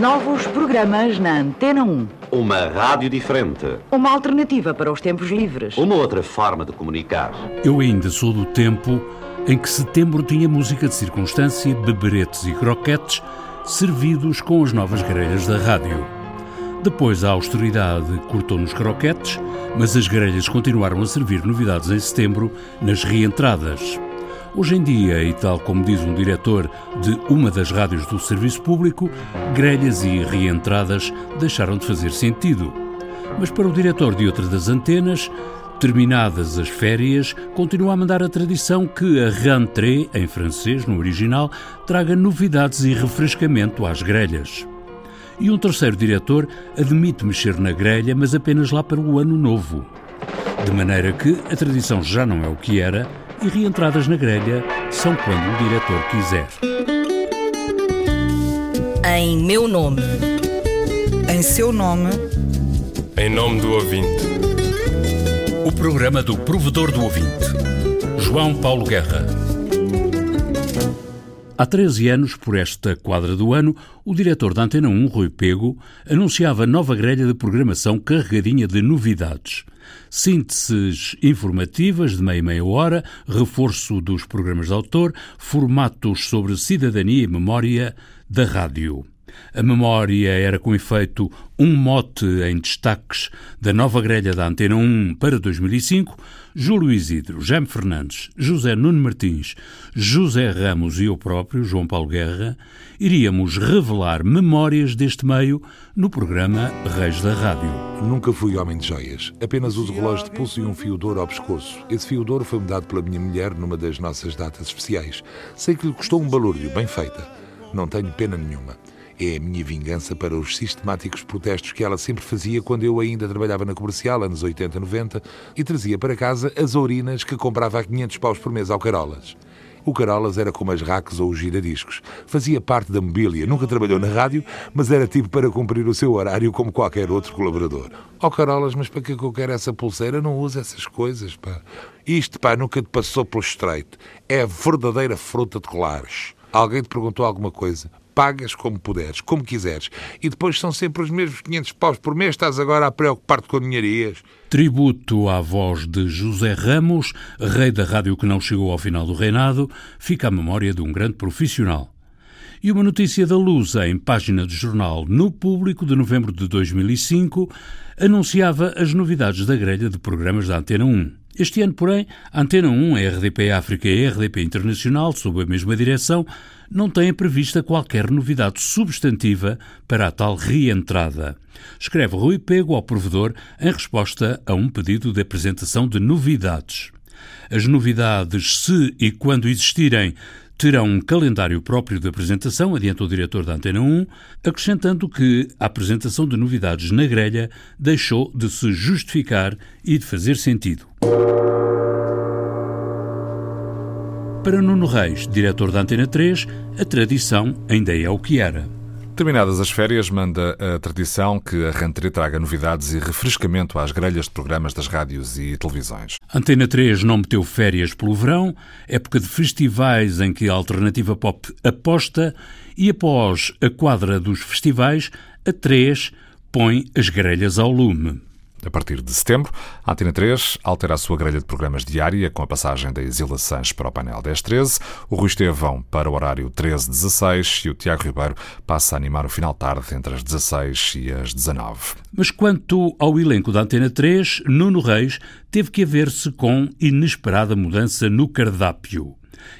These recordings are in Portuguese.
Novos programas na Antena 1. Uma rádio diferente. Uma alternativa para os tempos livres. Uma outra forma de comunicar. Eu ainda sou do tempo em que setembro tinha música de circunstância, beberetes e croquetes servidos com as novas grelhas da rádio. Depois a austeridade cortou nos croquetes, mas as grelhas continuaram a servir novidades em setembro nas reentradas. Hoje em dia, e tal como diz um diretor de uma das rádios do serviço público, grelhas e reentradas deixaram de fazer sentido. Mas para o diretor de outra das antenas, terminadas as férias, continua a mandar a tradição que a rentrée, em francês, no original, traga novidades e refrescamento às grelhas. E um terceiro diretor admite mexer na grelha, mas apenas lá para o ano novo. De maneira que a tradição já não é o que era e reentradas na grelha são quando o diretor quiser. Em meu nome. Em seu nome. Em nome do ouvinte. O programa do provedor do ouvinte. João Paulo Guerra. Há 13 anos, por esta quadra do ano, o diretor da Antena 1, Rui Pego, anunciava nova grelha de programação carregadinha de novidades. Sínteses informativas de meia e meia hora, reforço dos programas de autor, formatos sobre cidadania e memória da rádio. A memória era, com efeito, um mote em destaques da nova grelha da Antena 1 para 2005. Júlio Isidro, Jaime Fernandes, José Nuno Martins, José Ramos e eu próprio, João Paulo Guerra, iríamos revelar memórias deste meio no programa Reis da Rádio. Nunca fui homem de joias, apenas uso relógio de pulso e um fio de ouro ao pescoço. Esse fio de ouro foi-me dado pela minha mulher numa das nossas datas especiais. Sei que lhe custou um balúrdio, bem feita. Não tenho pena nenhuma. É a minha vingança para os sistemáticos protestos que ela sempre fazia quando eu ainda trabalhava na comercial, anos 80, 90, e trazia para casa as ourinas que comprava a 500 paus por mês ao Carolas. O Carolas era como as racks ou os giradiscos. Fazia parte da mobília, nunca trabalhou na rádio, mas era tipo para cumprir o seu horário como qualquer outro colaborador. Ó oh, Carolas, mas para que eu quero essa pulseira? Não usa essas coisas, pá. Isto, pá, nunca te passou pelo estreito. É a verdadeira fruta de colares. Alguém te perguntou alguma coisa? Pagas como puderes, como quiseres, e depois são sempre os mesmos 500 paus por mês, estás agora a preocupar-te com dinheirias. Tributo à voz de José Ramos, rei da rádio que não chegou ao final do reinado, fica a memória de um grande profissional. E uma notícia da Luz em página de jornal no Público de novembro de 2005 anunciava as novidades da grelha de programas da Antena 1. Este ano, porém, a Antena 1, a RDP África e a RDP Internacional, sob a mesma direção, não têm prevista qualquer novidade substantiva para a tal reentrada. Escreve Rui Pego ao provedor em resposta a um pedido de apresentação de novidades. As novidades, se e quando existirem, terão um calendário próprio de apresentação, adiantou o diretor da Antena 1, acrescentando que a apresentação de novidades na grelha deixou de se justificar e de fazer sentido. Para Nuno Reis, diretor da Antena 3, a tradição ainda é o que era. Terminadas as férias, manda a tradição que a rentrée traga novidades e refrescamento às grelhas de programas das rádios e televisões. Antena 3 não meteu férias pelo verão, época de festivais em que a alternativa pop aposta e após a quadra dos festivais, a 3 põe as grelhas ao lume. A partir de setembro, a Antena 3 altera a sua grelha de programas diária com a passagem da Isila Sanches para o painel 10-13, o Rui Estevão para o horário 13-16 e o Tiago Ribeiro passa a animar o final tarde entre as 16 e as 19. Mas quanto ao elenco da Antena 3, Nuno Reis teve que haver-se com inesperada mudança no cardápio.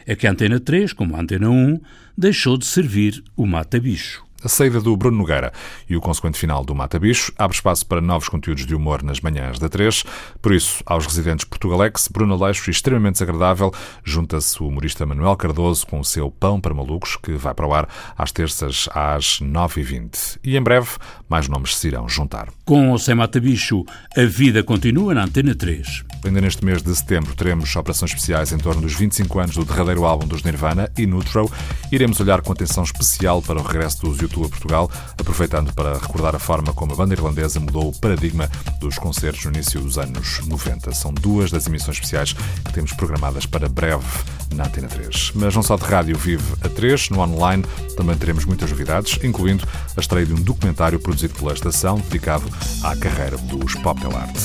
É que a Antena 3, como a Antena 1, deixou de servir o mata-bicho. A saída do Bruno Nogueira e o consequente final do Mata Bicho abre espaço para novos conteúdos de humor nas manhãs da 3. Por isso, aos residentes Portugalex, Bruno Aleixo, extremamente desagradável, junta-se o humorista Manuel Cardoso com o seu Pão para Malucos, que vai para o ar às terças às 9h20. E em breve, mais nomes se irão juntar. Com o Sem Mata Bicho, a vida continua na Antena 3. Ainda neste mês de setembro teremos operações especiais em torno dos 25 anos do derradeiro álbum dos Nirvana, Inutro. Iremos olhar com atenção especial para o regresso dos U2 a Portugal, aproveitando para recordar a forma como a banda irlandesa mudou o paradigma dos concertos no início dos anos 90. São duas das emissões especiais que temos programadas para breve na Antena 3. Mas não só de rádio vive a 3, no online também teremos muitas novidades, incluindo a estreia de um documentário produzido pela estação dedicado à carreira dos Pop Art.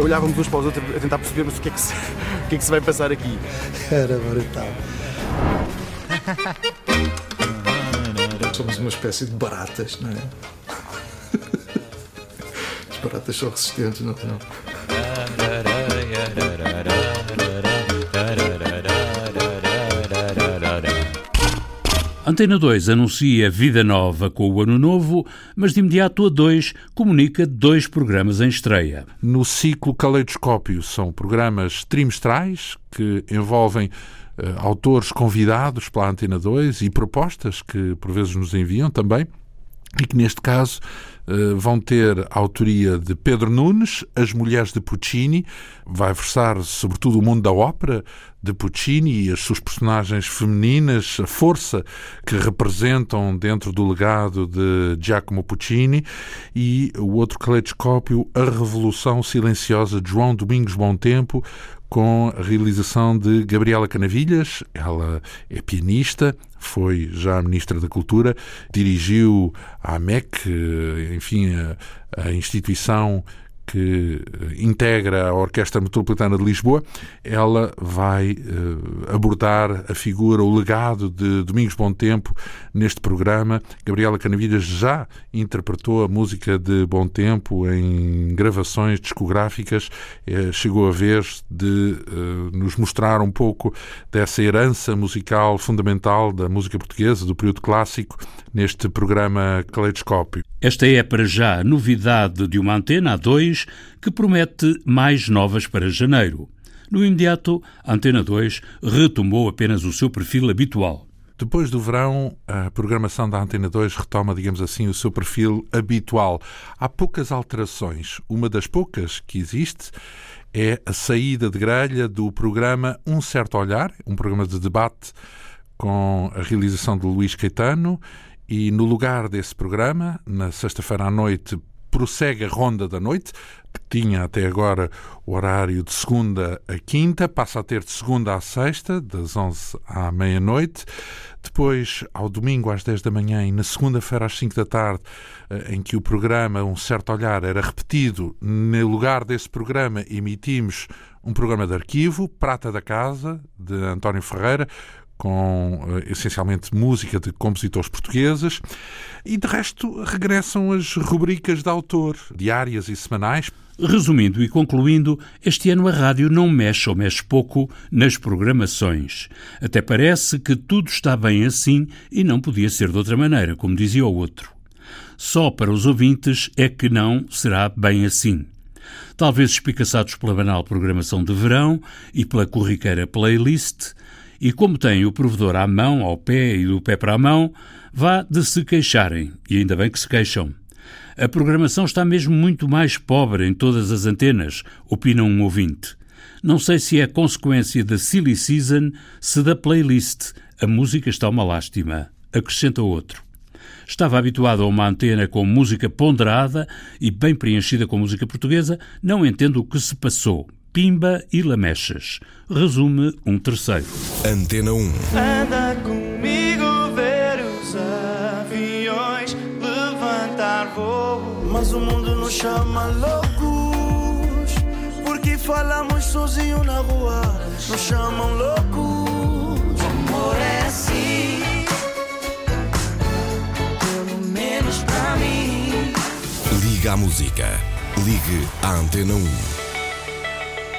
Olhávamos uns para os outros a tentar percebermos o que é que se, o que é que se vai passar aqui. Era brutal. Somos uma espécie de baratas, não é? As baratas são resistentes, não, não. Antena 2 anuncia vida nova com o ano novo, mas de imediato a 2 comunica dois programas em estreia. No ciclo Caleidoscópio são programas trimestrais que envolvem autores convidados pela Antena 2 e propostas que por vezes nos enviam também e que neste caso uh, vão ter a autoria de Pedro Nunes, As Mulheres de Puccini, vai versar sobretudo o mundo da ópera de Puccini e as suas personagens femininas, a força que representam dentro do legado de Giacomo Puccini. E o outro caleidoscópio, A Revolução Silenciosa de João Domingos Bom Tempo, com a realização de Gabriela Canavilhas. Ela é pianista, foi já Ministra da Cultura, dirigiu a AMEC, enfim, a, a instituição que eh, integra a Orquestra Metropolitana de Lisboa, ela vai uh, abordar a figura, o legado de Domingos Bom Tempo neste programa. Gabriela Canavilhas já interpretou a música de Bom Tempo em gravações discográficas. Uh, chegou a vez de nos mostrar um pouco dessa herança musical fundamental da música portuguesa, do período clássico, neste programa Caleidoscópio. Esta é, para já, a novidade de uma antena a dois que promete mais novas para janeiro. No imediato, a Antena 2 retomou apenas o seu perfil habitual. Depois do verão, a programação da Antena 2 retoma, digamos assim, o seu perfil habitual. Há poucas alterações. Uma das poucas que existe é a saída de grelha do programa Um Certo Olhar, um programa de debate com a realização de Luís Caetano e no lugar desse programa, na sexta-feira à noite, prossegue a Ronda da Noite, que tinha até agora o horário de segunda a quinta, passa a ter de segunda a sexta, das 11 à meia-noite. Depois, ao domingo às 10 da manhã e na segunda-feira às 5 da tarde, eh, em que o programa Um Certo Olhar era repetido, no lugar desse programa emitimos um programa de arquivo, Prata da Casa, de António Ferreira, com eh, essencialmente música de compositores portugueses, e de resto regressam as rubricas de autor, diárias e semanais. Resumindo e concluindo, este ano a rádio não mexe ou mexe pouco nas programações. Até parece que tudo está bem assim e não podia ser de outra maneira, como dizia o outro. Só para os ouvintes é que não será bem assim. Talvez espicaçados pela banal programação de verão e pela corriqueira playlist, e como tem o provedor à mão, ao pé e do pé para a mão, vá de se queixarem, e ainda bem que se queixam. A programação está mesmo muito mais pobre em todas as antenas, opina um ouvinte. Não sei se é consequência da Silly Season, se da playlist. A música está uma lástima, acrescenta outro. Estava habituado a uma antena com música ponderada e bem preenchida com música portuguesa, não entendo o que se passou. Pimba e Lamechas. Resume um terceiro. Antena 1. Anda comigo ver os aviões levantar voo. Mas o mundo nos chama loucos. Porque falamos sozinho na rua. Nos chamam loucos. Amor é assim. Pelo menos pra mim. Liga a música. Ligue à Antena 1.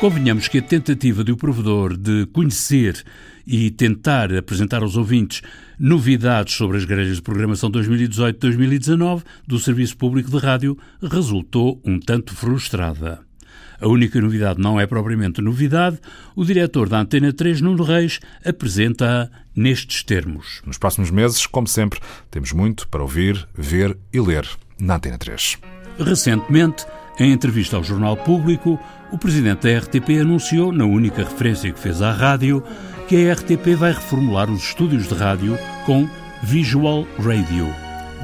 Convenhamos que a tentativa do provedor de conhecer e tentar apresentar aos ouvintes novidades sobre as grelhas de programação 2018-2019 do Serviço Público de Rádio resultou um tanto frustrada. A única novidade não é propriamente novidade, o diretor da Antena 3, Nuno Reis, apresenta-a nestes termos. Nos próximos meses, como sempre, temos muito para ouvir, ver e ler na Antena 3. Recentemente, em entrevista ao Jornal Público, o presidente da RTP anunciou, na única referência que fez à rádio, que a RTP vai reformular os estúdios de rádio com Visual Radio.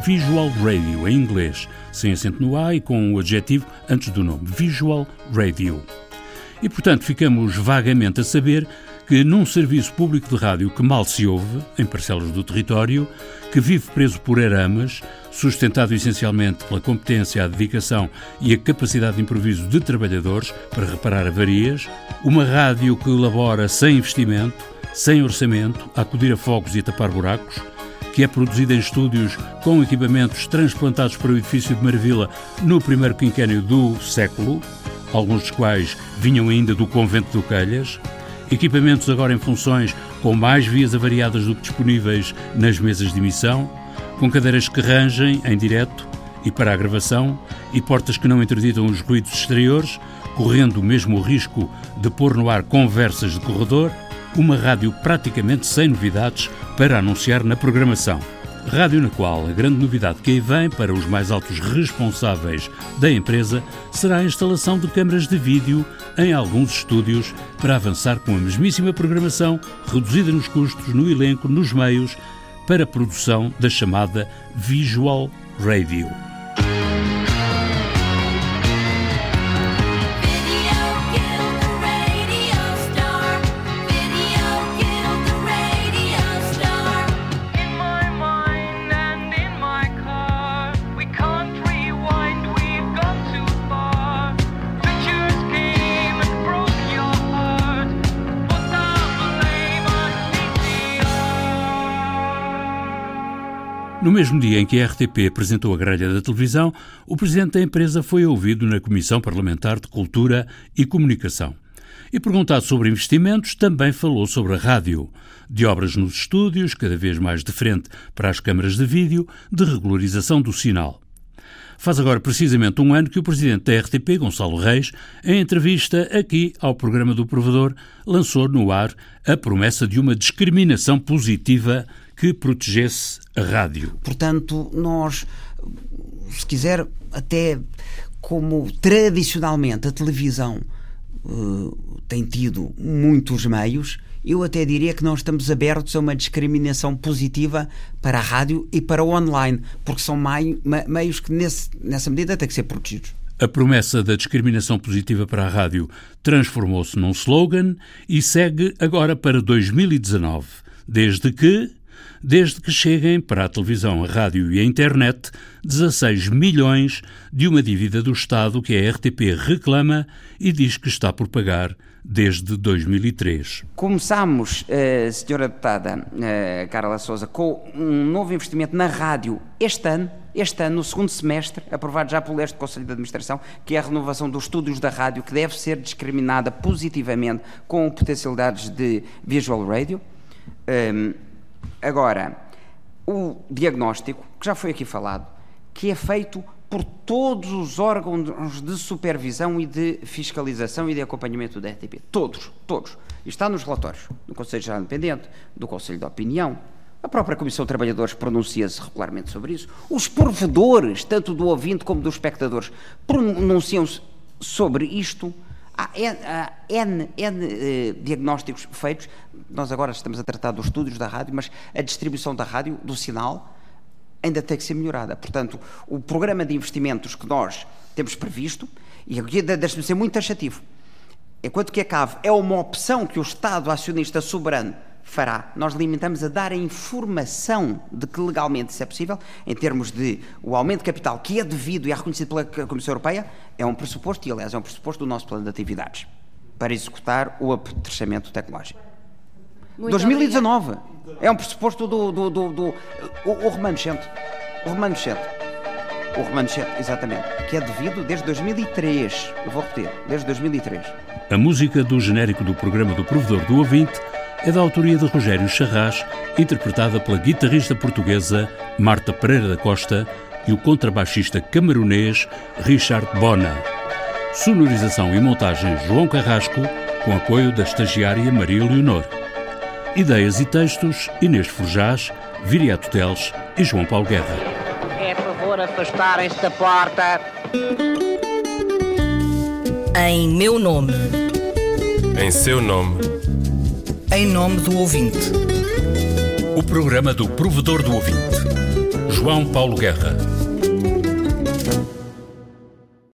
Visual Radio, em inglês, sem acento no A e com o adjetivo antes do nome, Visual Radio. E, portanto, ficamos vagamente a saber que num serviço público de rádio que mal se ouve, em parcelas do território, que vive preso por aramas, sustentado essencialmente pela competência, a dedicação e a capacidade de improviso de trabalhadores para reparar avarias, uma rádio que elabora sem investimento, sem orçamento, a acudir a fogos e a tapar buracos, que é produzida em estúdios com equipamentos transplantados para o edifício de Marvila no primeiro quinquênio do século, alguns dos quais vinham ainda do convento do Calhas, equipamentos agora em funções com mais vias avariadas do que disponíveis nas mesas de emissão, com cadeiras que rangem em direto e para a gravação e portas que não interditam os ruídos exteriores, correndo mesmo o risco de pôr no ar conversas de corredor, uma rádio praticamente sem novidades para anunciar na programação. Rádio na qual a grande novidade que aí vem para os mais altos responsáveis da empresa será a instalação de câmaras de vídeo em alguns estúdios para avançar com a mesmíssima programação, reduzida nos custos, no elenco, nos meios, para a produção da chamada Visual Radio. No mesmo dia em que a RTP apresentou a grelha da televisão, o presidente da empresa foi ouvido na Comissão Parlamentar de Cultura e Comunicação. E perguntado sobre investimentos, também falou sobre a rádio, de obras nos estúdios, cada vez mais de frente para as câmaras de vídeo, de regularização do sinal. Faz agora precisamente um ano que o presidente da RTP, Gonçalo Reis, em entrevista aqui ao programa do Provedor, lançou no ar a promessa de uma discriminação positiva que protegesse a rádio. Portanto, nós, se quiser, até como tradicionalmente a televisão uh, tem tido muitos meios, eu até diria que nós estamos abertos a uma discriminação positiva para a rádio e para o online, porque são meios que, nesse, nessa medida, têm que ser protegidos. A promessa da discriminação positiva para a rádio transformou-se num slogan e segue agora para 2019, desde que desde que cheguem para a televisão, a rádio e a internet 16 milhões de uma dívida do Estado que a RTP reclama e diz que está por pagar desde 2003. Começámos, uh, senhora deputada uh, Carla Souza, com um novo investimento na rádio este ano, este ano, no segundo semestre, aprovado já pelo este Conselho de Administração, que é a renovação dos estúdios da rádio, que deve ser discriminada positivamente com potencialidades de visual radio. Um, ehm, Agora, o diagnóstico, que já foi aqui falado, que é feito por todos os órgãos de supervisão e de fiscalização e de acompanhamento da RTP. Todos, todos. E está nos relatórios do Conselho Geral Independente, do Conselho de Opinião. A própria Comissão de Trabalhadores pronuncia-se regularmente sobre isso. Os provedores, tanto do ouvinte como dos espectadores, pronunciam-se sobre isto. Há N, N, eh, diagnósticos feitos. Nós agora estamos a tratar dos estúdios da rádio, mas a distribuição da rádio, do sinal, ainda tem que ser melhorada. Portanto, o programa de investimentos que nós temos previsto, e aqui deixe-me ser muito taxativo, enquanto que a CAV é uma opção que o Estado acionista soberano fará. Nós limitamos a dar a informação de que legalmente isso é possível, em termos de o aumento de capital que é devido e é reconhecido pela Comissão Europeia, é um pressuposto, e aliás é um pressuposto do nosso plano de atividades, para executar o apetrechamento tecnológico. Muito 2019 obrigado. É um pressuposto do, do, do, do o, o remanescente. O remanescente. O remanescente, exatamente. Que é devido desde 2003. Eu vou repetir, desde 2003. A música do genérico do programa do Provedor do Ouvinte é da autoria de Rogério Charras, interpretada pela guitarrista portuguesa Marta Pereira da Costa e o contrabaixista camerunês Richard Bona. Sonorização e montagem João Carrasco, com apoio da estagiária Maria Leonor. Ideias e textos Inês Forjás, Viriato Teles e João Paulo Guerra. É favor afastarem-se da porta. Em meu nome. Em seu nome em nome do ouvinte. O programa do provedor do ouvinte João Paulo Guerra.